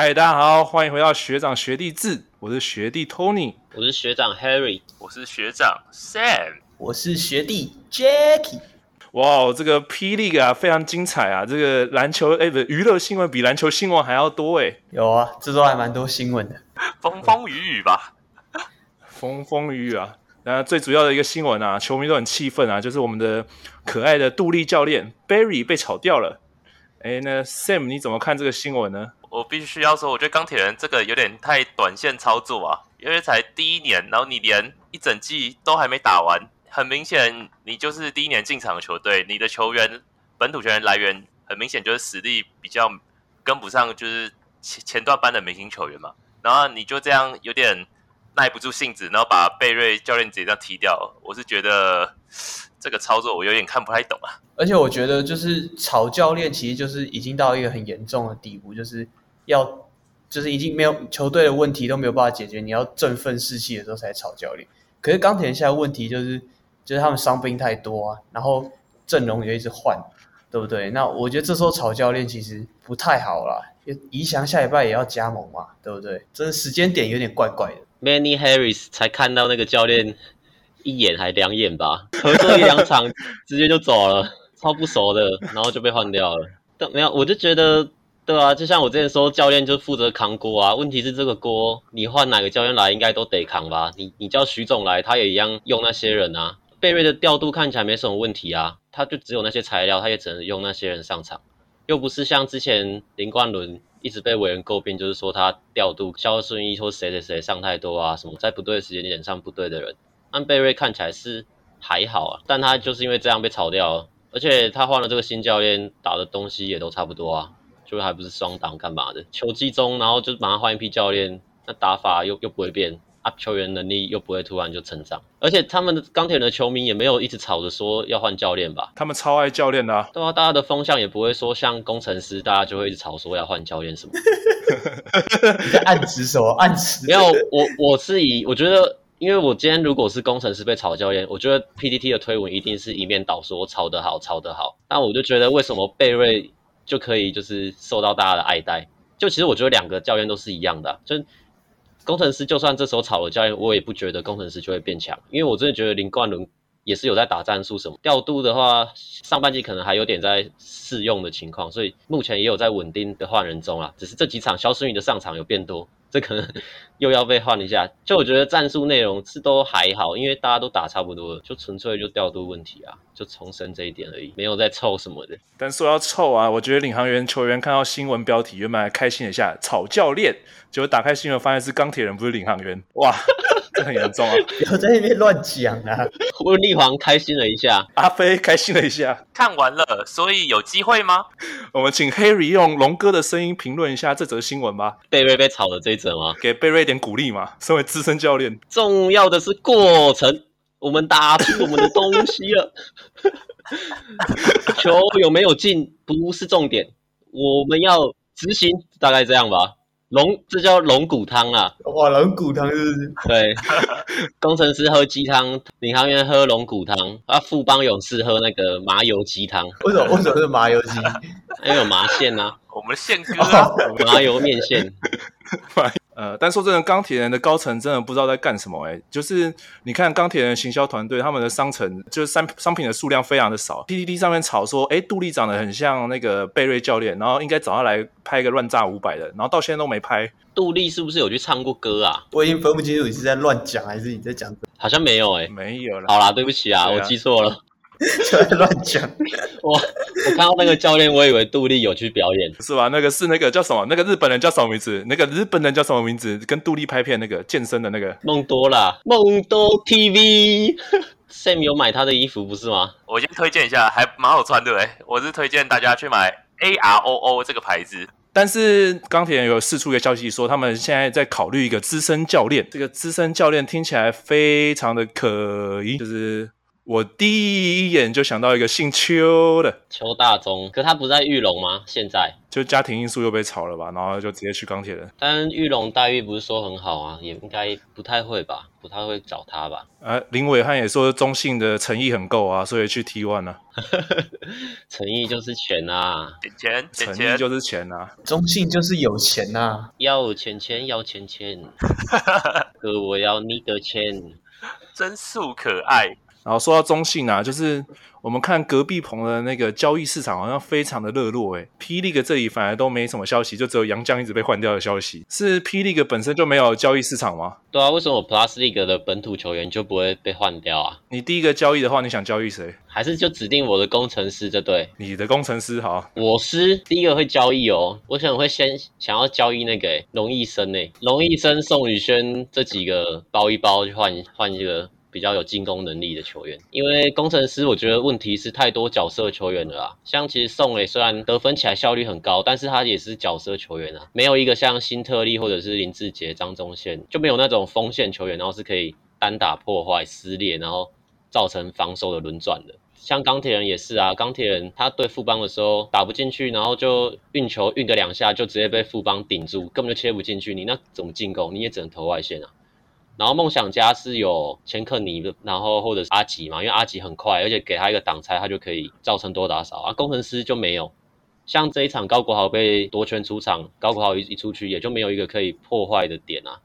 嗨，大家好，欢迎回到学长学弟制。我是学弟 Tony，我是学长 Harry，我是学长 Sam，我是学弟 Jacky。哇，这个 P League 啊，非常精彩啊！这个篮球哎，不，娱乐新闻比篮球新闻还要多哎。有啊，这周还蛮多新闻的，风风雨雨吧，风风雨雨啊。那最主要的一个新闻啊，球迷都很气愤啊，就是我们的可爱的杜立教练 Barry 被炒掉了。哎，那 Sam 你怎么看这个新闻呢？我必须要说，我觉得钢铁人这个有点太短线操作啊，因为才第一年，然后你连一整季都还没打完，很明显你就是第一年进场的球队，你的球员本土球员来源很明显就是实力比较跟不上，就是前前段班的明星球员嘛，然后你就这样有点耐不住性子，然后把贝瑞教练直接这样踢掉，我是觉得。这个操作我有点看不太懂啊，而且我觉得就是炒教练，其实就是已经到一个很严重的地步，就是要就是已经没有球队的问题都没有办法解决，你要振奋士气的时候才炒教练。可是钢铁人现在问题就是就是他们伤兵太多啊，然后阵容也一直换，对不对？那我觉得这时候炒教练其实不太好啦，宜祥下礼拜也要加盟嘛，对不对？这时间点有点怪怪的。Manny Harris 才看到那个教练。一眼还两眼吧，合作一两场直接就走了，超不熟的，然后就被换掉了。但没有，我就觉得，对啊，就像我之前说，教练就负责扛锅啊。问题是这个锅，你换哪个教练来，应该都得扛吧？你你叫徐总来，他也一样用那些人啊。贝瑞的调度看起来没什么问题啊，他就只有那些材料，他也只能用那些人上场，又不是像之前林冠伦一直被委员诟病，就是说他调度肖顺义或谁谁谁上太多啊，什么在不对的时间点上不对的人。安贝瑞看起来是还好啊，但他就是因为这样被炒掉了，而且他换了这个新教练，打的东西也都差不多啊，就还不是双挡干嘛的？球季中，然后就马上换一批教练，那打法又又不会变，啊，球员能力又不会突然就成长，而且他们的钢铁人的球迷也没有一直吵着说要换教练吧？他们超爱教练的啊，对啊，大家的风向也不会说像工程师，大家就会一直吵说要换教练什么。你在暗指什么？暗指？没有，我我是以我觉得。因为我今天如果是工程师被炒教练，我觉得 PTT 的推文一定是一面倒说我炒得好，炒得好。那我就觉得为什么贝瑞就可以就是受到大家的爱戴？就其实我觉得两个教练都是一样的，就工程师就算这时候炒了教练，我也不觉得工程师就会变强，因为我真的觉得林冠伦也是有在打战术什么调度的话，上半季可能还有点在试用的情况，所以目前也有在稳定的换人中啊，只是这几场肖顺宇的上场有变多。这可能 又要被换一下，就我觉得战术内容是都还好，因为大家都打差不多了，就纯粹就调度问题啊，就重申这一点而已，没有在凑什么的。但说要凑啊，我觉得领航员球员看到新闻标题原本还开心一下，炒教练，结果打开新闻发现是钢铁人，不是领航员，哇！这很严重啊！不要在那边乱讲啊！温立煌开心了一下，阿飞开心了一下，看完了，所以有机会吗？我们请 Harry 用龙哥的声音评论一下这则新闻吧。贝瑞被炒的这一则吗？给贝瑞一点鼓励嘛。身为资深教练，重要的是过程，我们打出我们的东西了。球有没有进不是重点，我们要执行，大概这样吧。龙，这叫龙骨汤啊！哇，龙骨汤是不是？对，工程师喝鸡汤，领航员喝龙骨汤，啊，富邦勇士喝那个麻油鸡汤。为什么？为什么是麻油鸡？因为有麻线啊，我们的宪哥啊，麻油面线。呃，但说真的，钢铁人的高层真的不知道在干什么哎、欸。就是你看钢铁人行销团队，他们的商城就是商商品的数量非常的少。PTT 上面炒说，哎，杜丽长得很像那个贝瑞教练，然后应该找他来拍一个乱炸五百的，然后到现在都没拍。杜丽是不是有去唱过歌啊？我已经分不清楚你是在乱讲还是你在讲。好像没有哎、欸，没有了。好啦，对不起啊，啊我记错了。就在乱讲，我我看到那个教练，我以为杜丽有去表演，是吧？那个是那个叫什么？那个日本人叫什么名字？那个日本人叫什么名字？跟杜丽拍片那个健身的那个梦多啦，梦多 TV，Sam 有买他的衣服不是吗？我先推荐一下，还蛮好穿的哎，我是推荐大家去买 AROO 这个牌子。但是钢铁人有释出一个消息说，他们现在在考虑一个资深教练。这个资深教练听起来非常的可疑，就是。我第一眼就想到一个姓邱的邱大中，可他不在玉龙吗？现在就家庭因素又被炒了吧，然后就直接去钢铁人。但玉龙待遇不是说很好啊，也应该不太会吧，不太会找他吧？啊，林伟汉也说中信的诚意很够啊，所以去 T1 啊。诚意就是钱啊，钱钱诚意就是钱啊，中信就是有钱啊，要钱钱要钱钱，哥我要你的钱，真素可爱。然后说到中信啊，就是我们看隔壁棚的那个交易市场好像非常的热络诶，P League 这里反而都没什么消息，就只有杨绛一直被换掉的消息。是 P League 本身就没有交易市场吗？对啊，为什么 Plus League 的本土球员就不会被换掉啊？你第一个交易的话，你想交易谁？还是就指定我的工程师这对？你的工程师好，我是第一个会交易哦，我想会先想要交易那个龙医生诶，龙医生、宋宇轩这几个包一包去换换一个。比较有进攻能力的球员，因为工程师我觉得问题是太多角色球员了啊。像其实宋磊虽然得分起来效率很高，但是他也是角色球员啊，没有一个像辛特利或者是林志杰、张宗宪就没有那种锋线球员，然后是可以单打破坏、撕裂，然后造成防守的轮转的。像钢铁人也是啊，钢铁人他对富邦的时候打不进去，然后就运球运个两下就直接被富邦顶住，根本就切不进去，你那怎么进攻？你也只能投外线啊。然后梦想家是有千克尼的，然后或者是阿吉嘛，因为阿吉很快，而且给他一个挡拆，他就可以造成多打少啊。工程师就没有，像这一场高国豪被夺权出场，高国豪一一出去，也就没有一个可以破坏的点啊。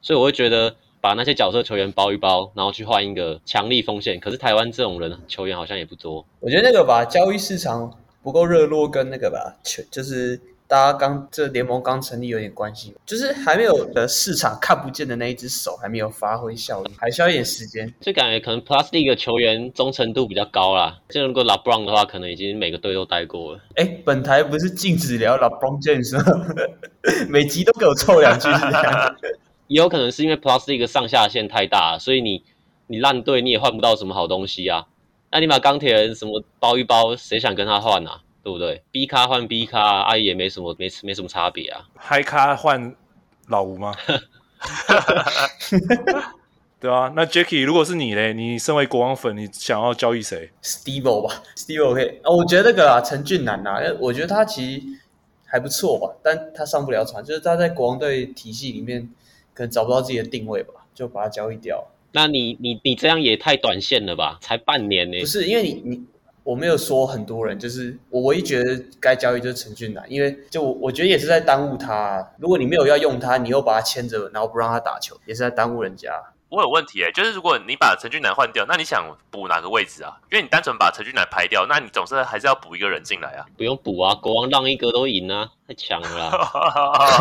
所以我会觉得把那些角色球员包一包，然后去换一个强力锋线。可是台湾这种人球员好像也不多。我觉得那个吧，交易市场不够热络，跟那个吧，就是。大家刚这联盟刚成立有点关系，就是还没有的市场看不见的那一只手还没有发挥效应，还需要一点时间。就感觉可能 Plus League 球员忠诚度比较高啦。就如果 LeBron 的话，可能已经每个队都待过了。哎，本台不是禁止聊 LeBron James 吗？每集都给我凑两句是这样。也有可能是因为 Plus League 上下限太大，所以你你烂队你也换不到什么好东西啊。那你把钢铁人什么包一包，谁想跟他换啊？对不对？B 咖换 B 咖，阿姨也没什么，没没什么差别啊。嗨咖换老吴吗？对啊，那 Jacky，如果是你嘞，你身为国王粉，你想要交易谁？Steve 吧，Steve OK。哦，我觉得那个啊，陈俊南啊，我觉得他其实还不错吧，但他上不了场，就是他在国王队体系里面可能找不到自己的定位吧，就把他交易掉。那你你你这样也太短线了吧？才半年呢？不是，因为你你。我没有说很多人，就是我唯一觉得该交易就是陈俊南，因为就我我觉得也是在耽误他啊。如果你没有要用他，你又把他牵着，然后不让他打球，也是在耽误人家。我有问题诶，就是如果你把陈俊南换掉，那你想补哪个位置啊？因为你单纯把陈俊南排掉，那你总是还是要补一个人进来啊。不用补啊，国王让一个都赢啊，太强了啦。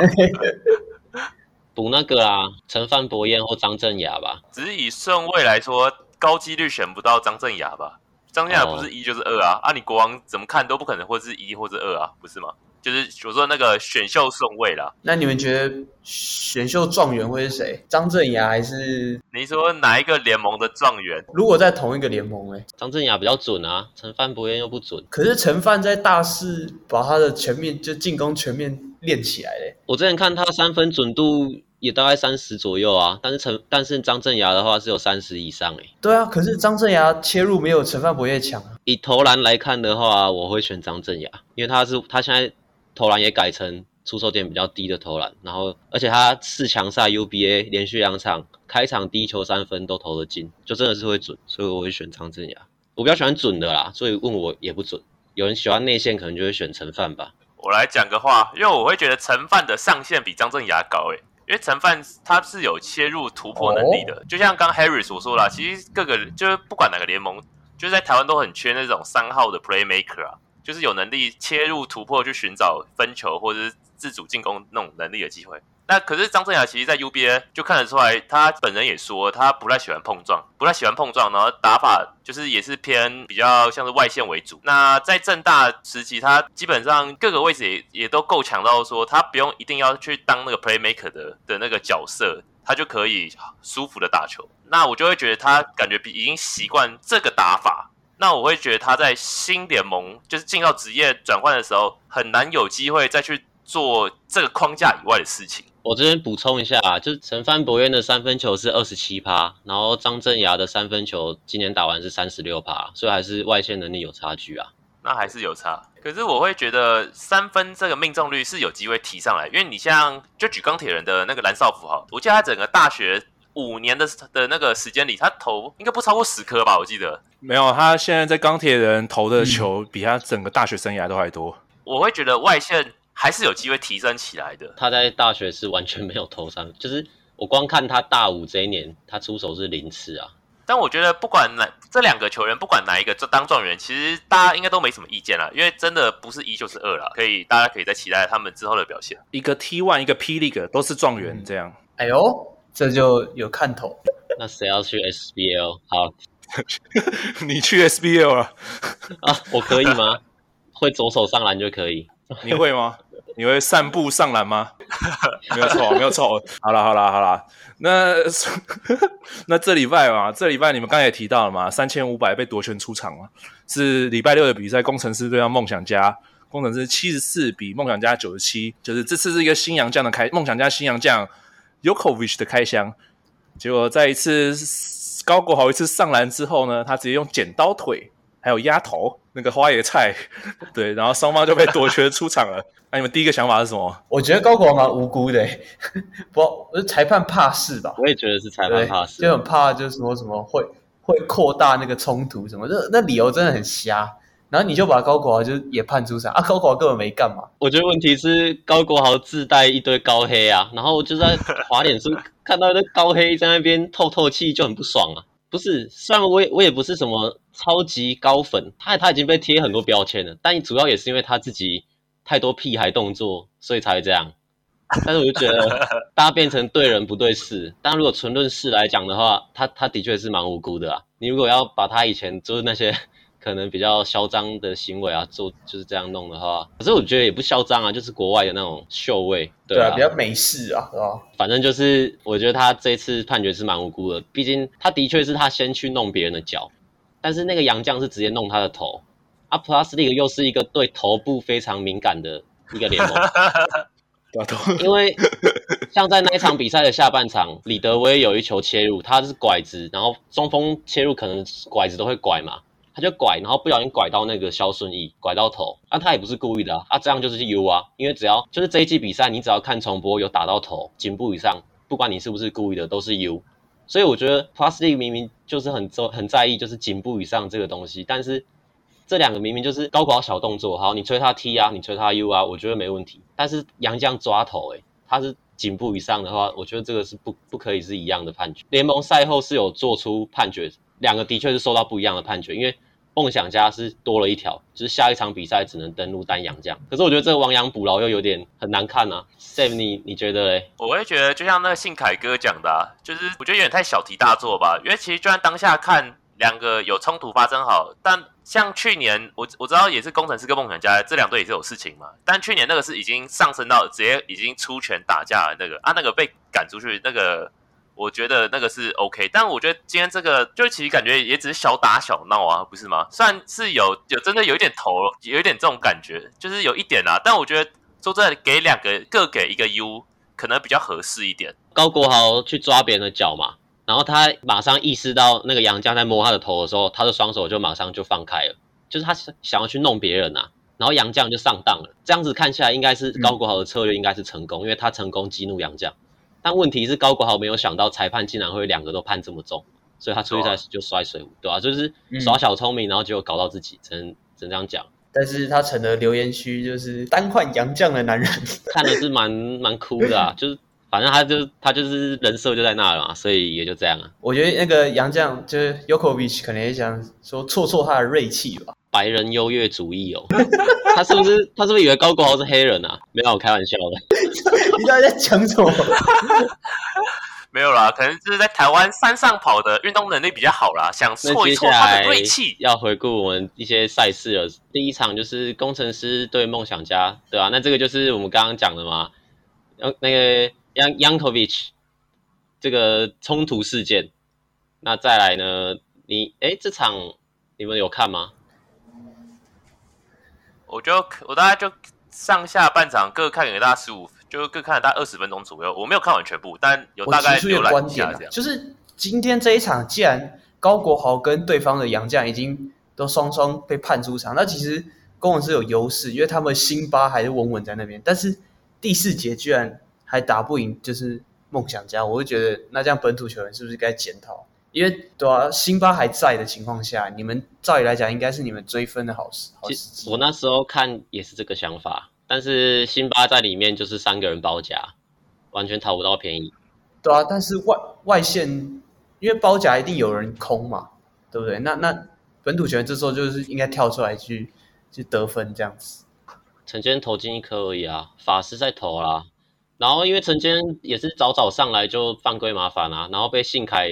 补那个啊，陈范博彦或张镇雅吧。只是以顺位来说，高几率选不到张镇雅吧。张镇雅不是一就是二啊，哦、啊，你国王怎么看都不可能会是一或者二啊，不是吗？就是我说那个选秀顺位啦。那你们觉得选秀状元会是谁？张镇雅还是？你说哪一个联盟的状元？如果在同一个联盟，哎，张镇雅比较准啊，陈范博彦又不准。可是陈范在大四把他的全面就进攻全面练起来嘞。我之前看他三分准度。也大概三十左右啊，但是陈但是张镇牙的话是有三十以上诶。对啊，可是张镇牙切入没有陈范博业强啊。以投篮来看的话，我会选张镇牙，因为他是他现在投篮也改成出手点比较低的投篮，然后而且他四强赛 UBA 连续两场开场第一球三分都投得进，就真的是会准，所以我会选张镇牙。我比较喜欢准的啦，所以问我也不准。有人喜欢内线，可能就会选陈范吧。我来讲个话，因为我会觉得陈范的上限比张镇牙高诶。因为陈范他是有切入突破能力的，哦、就像刚 Harry 所说啦，其实各个就是不管哪个联盟，就是在台湾都很缺那种三号的 Playmaker 啊，就是有能力切入突破去寻找分球或者是自主进攻那种能力的机会。那可是张镇雅，其实，在 UBA 就看得出来，他本人也说他不太喜欢碰撞，不太喜欢碰撞，然后打法就是也是偏比较像是外线为主。那在正大时期，他基本上各个位置也也都够强到说，他不用一定要去当那个 playmaker 的的那个角色，他就可以舒服的打球。那我就会觉得他感觉比已经习惯这个打法。那我会觉得他在新联盟就是进到职业转换的时候，很难有机会再去做这个框架以外的事情。我这边补充一下啊，就是陈帆博渊的三分球是二十七趴，然后张镇衙的三分球今年打完是三十六趴，所以还是外线能力有差距啊。那还是有差。可是我会觉得三分这个命中率是有机会提上来，因为你像就举钢铁人的那个蓝少辅哈，我记得他整个大学五年的的那个时间里，他投应该不超过十颗吧？我记得没有，他现在在钢铁人投的球比他整个大学生涯都还多。我会觉得外线。还是有机会提升起来的。他在大学是完全没有投三，就是我光看他大五这一年，他出手是零次啊。但我觉得不管哪这两个球员，不管哪一个当状元，其实大家应该都没什么意见了，因为真的不是一就是二了。可以，大家可以再期待他们之后的表现。一个 T one，一个 P League 都是状元，这样、嗯。哎呦，这就有看头。那谁要去 SBL？好，你去 SBL 了啊？我可以吗？会左手上篮就可以。你会吗？你会散步上篮吗？没有错，没有错。好了，好了，好了。那 那这礼拜嘛，这礼拜你们刚才也提到了嘛，三千五百被夺权出场嘛，是礼拜六的比赛，工程师对上梦想家，工程师七十四比梦想家九十七，就是这次是一个新洋将的开，梦想家新洋将 Yokovic 的开箱。结果在一次高国豪一次上篮之后呢，他直接用剪刀腿。还有压头那个花野菜，对，然后双方就被夺权出场了。那、啊、你们第一个想法是什么？我觉得高国豪蛮无辜的，不，我是裁判怕事吧？我也觉得是裁判怕事，就很怕，就是说什么会会扩大那个冲突什么，那那理由真的很瞎。然后你就把高国豪就也判出场啊？高国豪根本没干嘛。我觉得问题是高国豪自带一堆高黑啊，然后就在滑脸书 看到那高黑在那边透透气，就很不爽啊。不是，虽然我也我也不是什么超级高粉，他他已经被贴很多标签了，但主要也是因为他自己太多屁孩动作，所以才会这样。但是我就觉得，大家变成对人不对事。但如果纯论事来讲的话，他他的确是蛮无辜的啊。你如果要把他以前就是那些。可能比较嚣张的行为啊，做就是这样弄的话，可是我觉得也不嚣张啊，就是国外的那种秀味，对啊，对啊，比较美式啊，是吧？反正就是我觉得他这次判决是蛮无辜的，毕竟他的确是他先去弄别人的脚，但是那个洋将是直接弄他的头，啊，Plus League 又是一个对头部非常敏感的一个联盟，因为像在那一场比赛的下半场，李德威有一球切入，他是拐子，然后中锋切入可能拐子都会拐嘛。他就拐，然后不小心拐到那个肖顺义，拐到头。那、啊、他也不是故意的啊，啊，这样就是 U 啊。因为只要就是这一季比赛，你只要看重播有打到头，颈部以上，不管你是不是故意的，都是 U。所以我觉得 Plusley 明明就是很重很在意，就是颈部以上这个东西。但是这两个明明就是高考小动作，好，你吹他 T 啊，你吹他 U 啊，我觉得没问题。但是杨将抓头，诶，他是颈部以上的话，我觉得这个是不不可以是一样的判决。联盟赛后是有做出判决。两个的确是受到不一样的判决，因为梦想家是多了一条，就是下一场比赛只能登陆丹阳这样。可是我觉得这个亡羊补牢又有点很难看啊。Sam，你你觉得嘞？我会觉得就像那个信凯哥讲的啊，就是我觉得有点太小题大做吧。因为其实就算当下看两个有冲突发生好，但像去年我我知道也是工程师跟梦想家这两队也是有事情嘛。但去年那个是已经上升到直接已经出拳打架的那个啊，那个被赶出去那个。我觉得那个是 OK，但我觉得今天这个就其实感觉也只是小打小闹啊，不是吗？虽然是有有真的有一点头，有一点这种感觉，就是有一点啊。但我觉得说真的，给两个各给一个 U，可能比较合适一点。高国豪去抓别人的脚嘛，然后他马上意识到那个杨绛在摸他的头的时候，他的双手就马上就放开了，就是他想要去弄别人啊，然后杨绛就上当了。这样子看起来应该是高国豪的策略应该是成功，因为他成功激怒杨绛。但问题是高国豪没有想到裁判竟然会两个都判这么重，所以他出去赛就摔水壶，对吧、啊？就是耍小聪明，然后结果搞到自己，只能只能这样讲。但是他成了留言区，就是单换杨将的男人，看的是蛮蛮哭的啊。就是反正他就他就是人设就在那了嘛，所以也就这样啊。我觉得那个杨将就是 Yokovic 可能也想说挫挫他的锐气吧。白人优越主义哦，他是不是他是不是以为高国豪是黑人啊？没有，我开玩笑的。你到底在讲什么？没有啦，可能就是在台湾山上跑的运动能力比较好啦，想挫一挫他的锐气。要回顾我们一些赛事了，第一场就是工程师对梦想家，对吧、啊？那这个就是我们刚刚讲的嘛，那个 Yang Yankovic 这个冲突事件。那再来呢？你哎，这场你们有看吗？我就我大概就上下半场各看给大家十五就各看了大概二十分钟左右。我没有看完全部，但有大概浏览一下这样。就是今天这一场，既然高国豪跟对方的杨将已经都双双被判出场，那其实攻城狮有优势，因为他们辛巴还是稳稳在那边。但是第四节居然还打不赢，就是梦想家，我会觉得那这样本土球员是不是该检讨？因为对啊，辛巴还在的情况下，你们照理来讲应该是你们追分的好时。好时我那时候看也是这个想法，但是辛巴在里面就是三个人包夹，完全讨不到便宜。对啊，但是外外线因为包夹一定有人空嘛，对不对？那那本土球员这时候就是应该跳出来去去得分这样子。陈坚投进一颗而已啊，法师在投啦。然后因为陈坚也是早早上来就犯规麻烦啊，然后被信凯。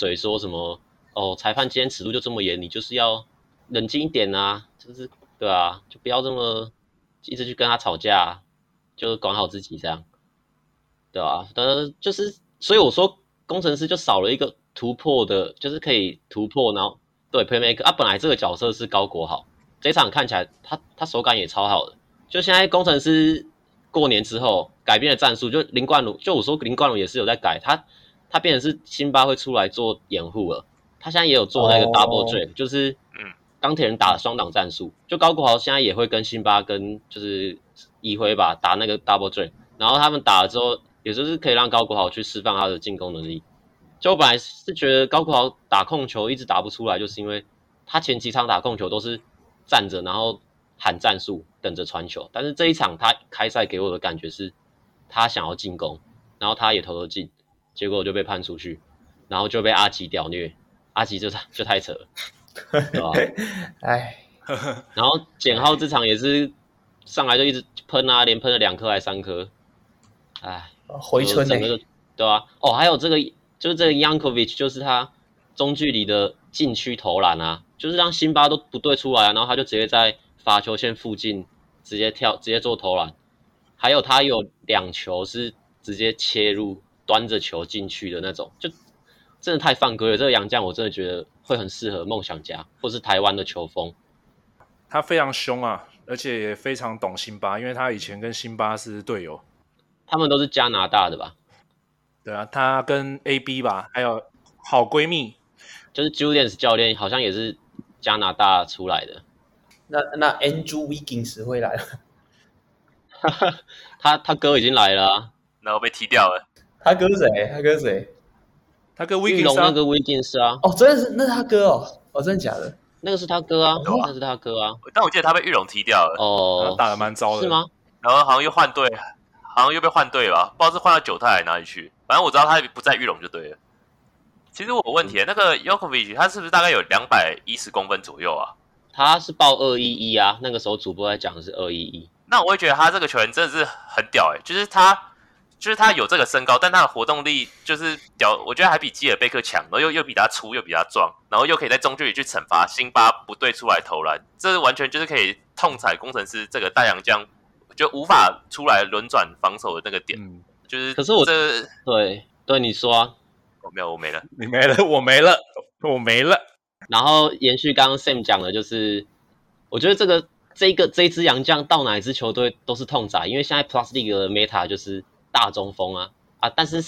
嘴说什么？哦，裁判今天尺度就这么严，你就是要冷静一点啊！就是对啊，就不要这么一直去跟他吵架，就管好自己这样，对吧？呃，就是所以我说工程师就少了一个突破的，就是可以突破，然后对 playmaker 啊，本来这个角色是高国豪，这场看起来他他手感也超好的，就现在工程师过年之后改变了战术，就林冠儒，就我说林冠儒也是有在改他。他变成是辛巴会出来做掩护了，他现在也有做那个 double drag，、oh. 就是嗯，钢铁人打双挡战术，就高国豪现在也会跟辛巴跟就是一辉吧打那个 double drag，然后他们打了之后，也就是可以让高国豪去释放他的进攻能力。就我本来是觉得高国豪打控球一直打不出来，就是因为他前几场打控球都是站着，然后喊战术等着传球，但是这一场他开赛给我的感觉是，他想要进攻，然后他也投了进。结果就被判出去，然后就被阿吉屌虐，阿吉就 就太扯了，对吧？哎，然后简浩这场也是上来就一直喷啊，连喷了两颗还三颗，哎，回春整个对吧？哦，还有这个就是这个 Yankovic，就是他中距离的禁区投篮啊，就是让辛巴都不对出来啊，然后他就直接在罚球线附近直接跳，直接做投篮，还有他有两球是直接切入。端着球进去的那种，就真的太犯规了。这个杨将我真的觉得会很适合梦想家或是台湾的球风。他非常凶啊，而且也非常懂辛巴，因为他以前跟辛巴是队友。他们都是加拿大的吧？对啊，他跟 AB 吧，还有好闺蜜，就是 Julius 教练，好像也是加拿大出来的。那那 Andrew Wiggins 会来了？他他哥已经来了啊，然后被踢掉了。他哥谁？他哥谁？他哥威金斯那个威金斯啊！哦，真的是，那是他哥哦！哦，真的假的？那个是他哥啊，那是他哥啊！但我记得他被玉龙踢掉了哦，打的蛮糟的，是吗？然后好像又换队，好像又被换队了，不知道是换到九泰还哪里去。反正我知道他不在玉龙就对了。其实我有问题，那个 Yokovic 他是不是大概有两百一十公分左右啊？他是报二一一啊，那个时候主播在讲的是二一一。那我会觉得他这个球员真的是很屌哎，就是他。就是他有这个身高，但他的活动力就是屌，我觉得还比基尔贝克强，然后又又比他粗，又比他壮，然后又可以在中距离去惩罚辛巴不对出来投篮，这完全就是可以痛踩工程师这个大洋将，就无法出来轮转防守的那个点。嗯、就是，可是我这对对你说啊，我没有，我没了，你没了，我没了，我没了。然后延续刚刚 Sam 讲的，就是我觉得这个这个这一支洋将到哪一支球队都是痛宰，因为现在 Plus League 的 Meta 就是。大中锋啊啊！但是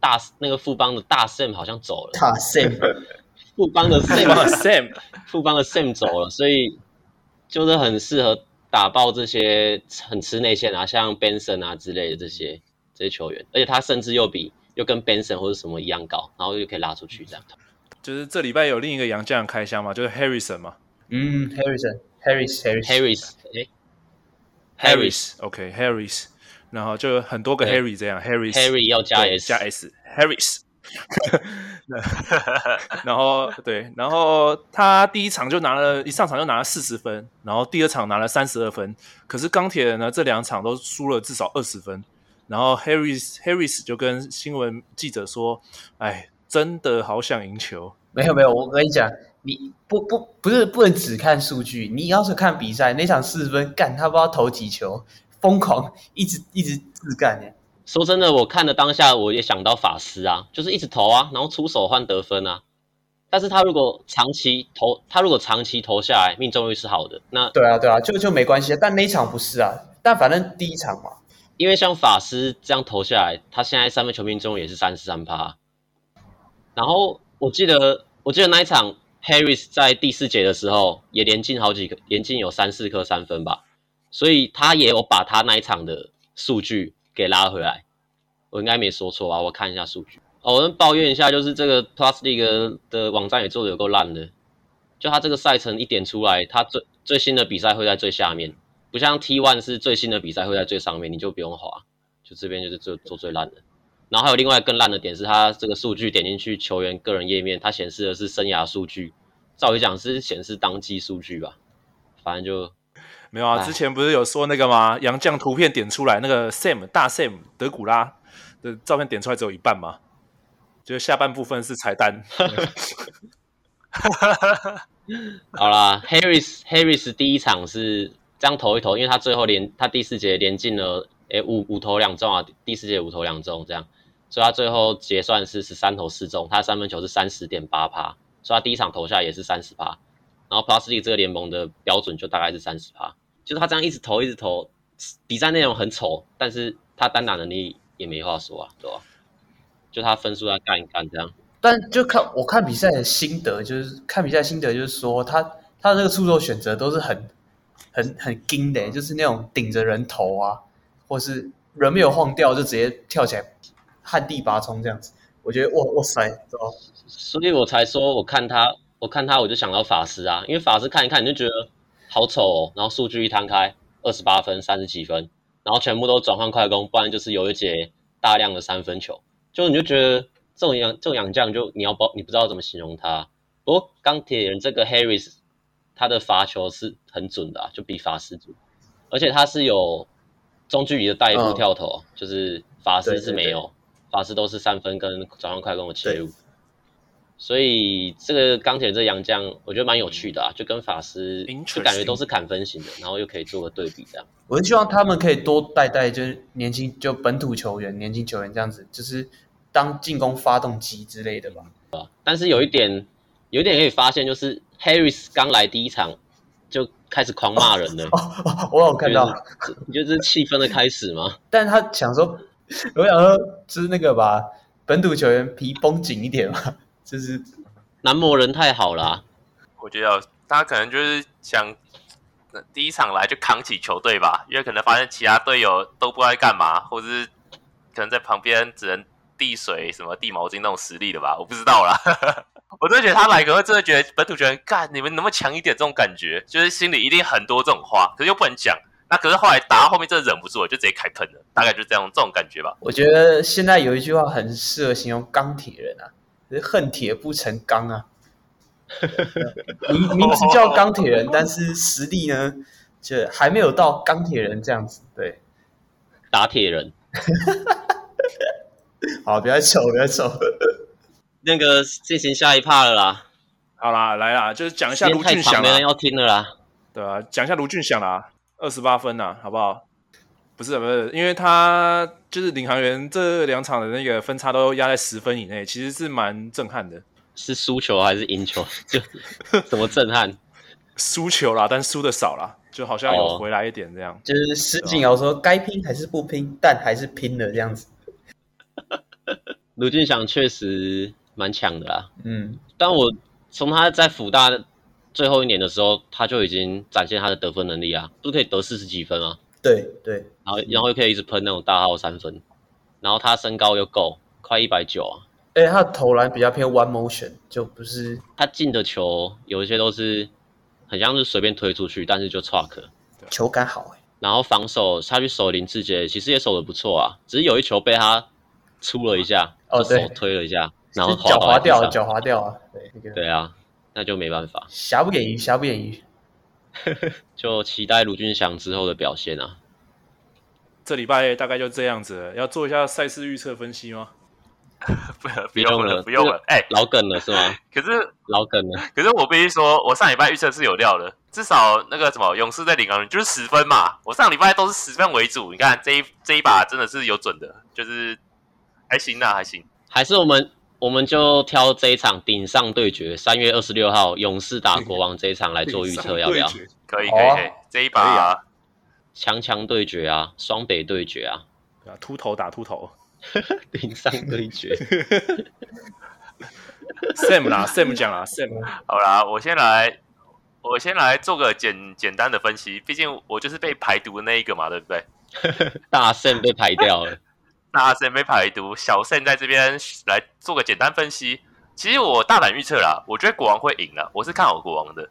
大那个富邦的大 Sam 好像走了，大 Sam 富邦的 Sam 富邦的 Sam 走了，所以就是很适合打爆这些很吃内线啊，像 Benson 啊之类的这些这些球员，而且他甚至又比又跟 Benson 或者什么一样高，然后又可以拉出去这样。就是这礼拜有另一个洋将开箱嘛，就是 Harrison 嘛，嗯，Harrison，Harris，Harris，Harris，哎，Harris，OK，Harris。然后就有很多个 Harry 这样，Harry，Harry 要加 S 加 S，Harris。然后对，然后他第一场就拿了一上场就拿了四十分，然后第二场拿了三十二分。可是钢铁人呢，这两场都输了至少二十分。然后 Harris，Harris 就跟新闻记者说：“哎，真的好想赢球。”没有没有，我跟你讲，你不不不是不能只看数据，你要是看比赛，那场四十分干他不知道投几球。疯狂一直一直自干呢。说真的，我看的当下，我也想到法师啊，就是一直投啊，然后出手换得分啊。但是他如果长期投，他如果长期投下来，命中率是好的。那对啊，对啊，就就没关系。但那一场不是啊。但反正第一场嘛，因为像法师这样投下来，他现在三分球命中也是三十三趴。然后我记得，我记得那一场 Harris 在第四节的时候也连进好几个，连进有三四颗三分吧，所以他也有把他那一场的数据给拉回来。我应该没说错吧？我看一下数据。哦，我抱怨一下，就是这个 Plus League 的网站也做的有够烂的。就他这个赛程一点出来，他最最新的比赛会在最下面，不像 T1 是最新的比赛会在最上面，你就不用滑。就这边就是做做最烂的。然后还有另外更烂的点是，他这个数据点进去球员个人页面，它显示的是生涯数据，照理讲是显示当季数据吧？反正就没有啊。之前不是有说那个吗？杨绛图片点出来，那个 Sam 大 Sam 德古拉的照片点出来只有一半吗？就是下半部分是彩蛋。好啦，Harris Harris 第一场是这样投一投，因为他最后连他第四节连进了，诶五五投两中啊，第四节五投两中这样，所以他最后结算是十三投四中，他三分球是三十点八趴，所以他第一场投下也是三十趴，然后 Plus League 这个联盟的标准就大概是三十趴，就是他这样一直投一直投，比赛内容很丑，但是他单打能力也没话说啊，对吧？就他分数要干一干这样，但就看我看比赛的心得，就是看比赛心得，就是说他他的那个出手选择都是很很很精的，就是那种顶着人头啊，或是人没有晃掉就直接跳起来旱地拔葱这样子。我觉得哇哇塞，对吧？所以我才说，我看他，我看他，我就想到法师啊，因为法师看一看你就觉得好丑哦，然后数据一摊开，二十八分，三十几分，然后全部都转换快攻，不然就是有一节大量的三分球。就你就觉得这种洋这种洋将，就你要不你不知道怎么形容他。不过钢铁人这个 Harris，他的罚球是很准的啊，就比法师准，而且他是有中距离的带步跳投，嗯、就是法师是没有，对对对，法师都是三分跟转换快攻的切入。所以这个钢铁人这个洋将，我觉得蛮有趣的啊，就跟法师就感觉都是砍分型的，然后又可以做个对比这样。我很希望他们可以多带带，就是年轻就本土球员、年轻球员这样子，就是当进攻发动机之类的吧。但是有一点，有一点可以发现，就是 Harris 刚来第一场就开始狂骂人了。哦哦、我有看到，你觉得这是气氛的开始吗？但他想说，我想说，就是那个吧，本土球员皮绷紧一点嘛。就是男模人太好了，啊，我觉得他可能就是想第一场来就扛起球队吧，因为可能发现其他队友都不知道在干嘛，或者是可能在旁边只能递水、什么递毛巾那种实力的吧，我不知道啦。我真的觉得他来可能真的觉得本土球员干你们能不能强一点这种感觉，就是心里一定很多这种话，可是又不能讲。那可是后来打到后面真的忍不住了，就直接开喷了，大概就这样这种感觉吧。我觉得现在有一句话很适合形容钢铁人啊。恨铁不成钢啊！名名字叫钢铁人，但是实力呢，就还没有到钢铁人这样子。对，打铁人。好，不要丑，不要丑。那个进行下一趴了啦。好啦，来啦，就是讲一下卢峻翔。没人要听了啦。对啊，讲一下卢俊祥啦，二十八分呐，好不好？不是不是，因为他就是领航员这两场的那个分差都压在十分以内，其实是蛮震撼的。是输球还是赢球？就怎么震撼？输球啦，但输的少啦，就好像有回来一点这样。哦、就是石井有说该拼还是不拼，但还是拼了这样子。卢俊祥确实蛮强的啦，嗯，但我从他在辅大最后一年的时候，他就已经展现他的得分能力啊，不是可以得四十几分吗？对对，然后然后又可以一直喷那种大号三分，然后他身高又够，快一百九啊！哎，他的投篮比较偏 one motion，就不是他进的球有一些都是很像是随便推出去，但是就 truck，球感好哎。然后防守他去守林志杰，其实也守的不错啊，只是有一球被他出了一下，哦，手推了一下，然后脚滑掉，脚滑掉啊！对，那个、对啊，那就没办法，瑕不掩瑜，瑕不掩瑜。就期待卢俊祥之后的表现啊！这礼拜大概就这样子了，要做一下赛事预测分析吗？不，不用了，不用了。哎，老梗了是吗？可是老梗了。可是我必须说，我上礼拜预测是有料的，至少那个什么勇士在领航员就是十分嘛。我上礼拜都是十分为主，你看这一这一把真的是有准的，就是还行啊，还行。还是我们。我们就挑这一场顶上对决，三月二十六号勇士打国王这一场来做预测，要不要？可以可以可以，这一把啊，强强对决啊，双北对决啊，对啊，秃头打秃头 零上对决。Sam 啦，Sam 讲啦，Sam。好啦，我先来，我先来做个简简单的分析。毕竟我就是被排毒的那一个嘛，对不对？大胜被排掉了，大胜被排毒，小胜在这边来做个简单分析。其实我大胆预测啦，我觉得国王会赢了，我是看好国王的，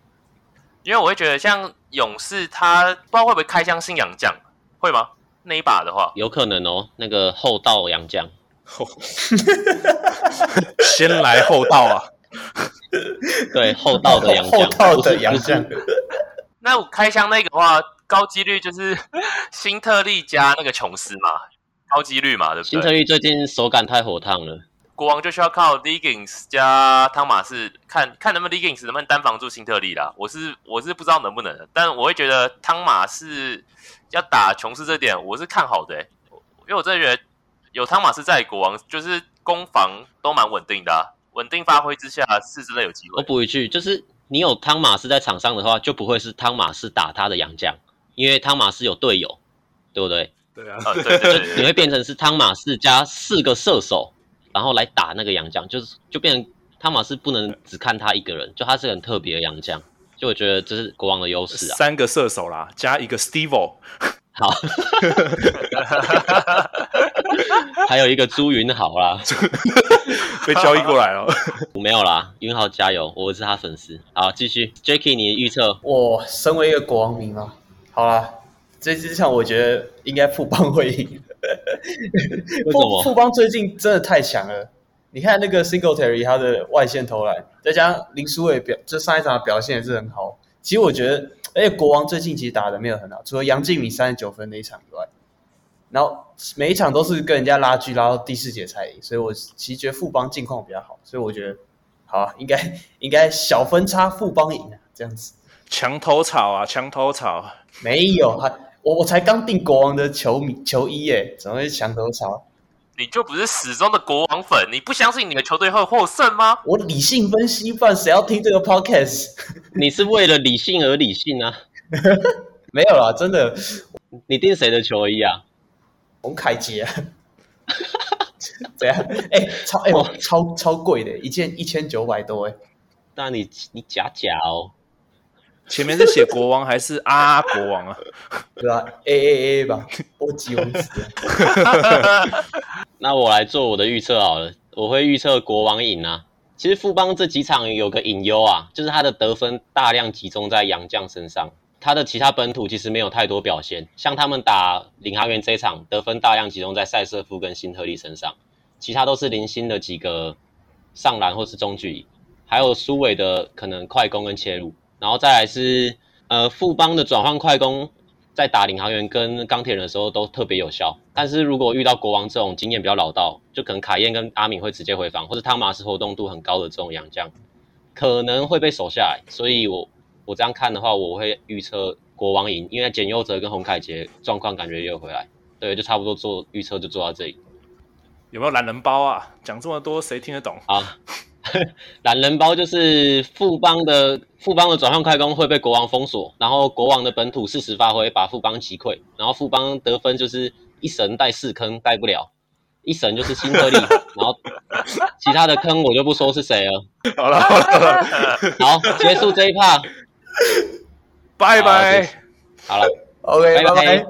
因为我会觉得像勇士他不知道会不会开箱新洋将，会吗？那一把的话，有可能哦。那个后道洋将，先来后到啊！对，后道的洋将，后道的洋将。那我开箱那个的话，高几率就是 新特利加那个琼斯嘛，高几率嘛，对不对？辛特利最近手感太火烫了。国王就需要靠 Liggins 加汤马士，看看能不能 Liggins 能不能单防住辛特利啦。我是我是不知道能不能的，但我会觉得汤马士要打琼斯这点，我是看好的、欸，因为我真的觉得有汤马士在，国王就是攻防都蛮稳定的、啊，稳定发挥之下是真的有机会。我补一句，就是你有汤马士在场上的话，就不会是汤马士打他的洋将，因为汤马士有队友，对不对？对啊，呃、对对对，你会变成是汤马士加四个射手。然后来打那个洋将，就是就变成汤马斯不能只看他一个人，就他是很特别的洋将，就我觉得这是国王的优势啊。三个射手啦，加一个 Steve，好，还有一个朱云豪啦，被交易过来了。我 没有啦，云豪加油，我是他粉丝。好，继续，Jacky，你的预测？我身为一个国王迷啊，好啦，这支场我觉得应该富邦会赢。富富邦最近真的太强了，你看那个 single Terry 他的外线投篮，再加上林书伟表，这上一场的表现也是很好。其实我觉得，而且国王最近其实打的没有很好，除了杨敬敏三十九分那一场以外，然后每一场都是跟人家拉锯拉到第四节才赢，所以我其实觉得富邦近况比较好，所以我觉得好啊，应该 应该小分差富邦赢啊，这样子。墙头草啊，墙头草，没有还。我我才刚订国王的球迷球衣耶，怎么会墙头草？你就不是始终的国王粉？你不相信你的球队会获胜吗？我理性分析，不然谁要听这个 podcast？你是为了理性而理性啊？没有啦，真的。你订谁的球衣啊？洪凯杰啊？怎样？哎、欸，超哎、超超贵的，一件一千九百多哎。那你你假假哦。前面是写国王还是啊国王啊？对啊，A A A 吧，波吉王子。那我来做我的预测好了，我会预测国王赢啊。其实富邦这几场有个隐忧啊，就是他的得分大量集中在杨将身上，他的其他本土其实没有太多表现。像他们打领航员这一场，得分大量集中在赛瑟夫跟辛特利身上，其他都是零星的几个上篮或是中距离，还有苏伟的可能快攻跟切入。然后再来是，呃，富邦的转换快攻，在打领航员跟钢铁人的时候都特别有效。但是如果遇到国王这种经验比较老道，就可能卡宴跟阿敏会直接回防，或者汤马斯活动度很高的这种洋将，可能会被守下来。所以我我这样看的话，我会预测国王赢，因为简佑哲跟洪凯杰状况感觉也有回来。对，就差不多做预测就做到这里。有没有懒人包啊？讲这么多，谁听得懂啊？懒人包就是富邦的富邦的转换快攻会被国王封锁，然后国王的本土适时发挥把富邦击溃，然后富邦得分就是一神带四坑带不了，一神就是新特利，然后其他的坑我就不说是谁了。好了好了，好，结束这一趴，拜拜。好了，OK，拜拜。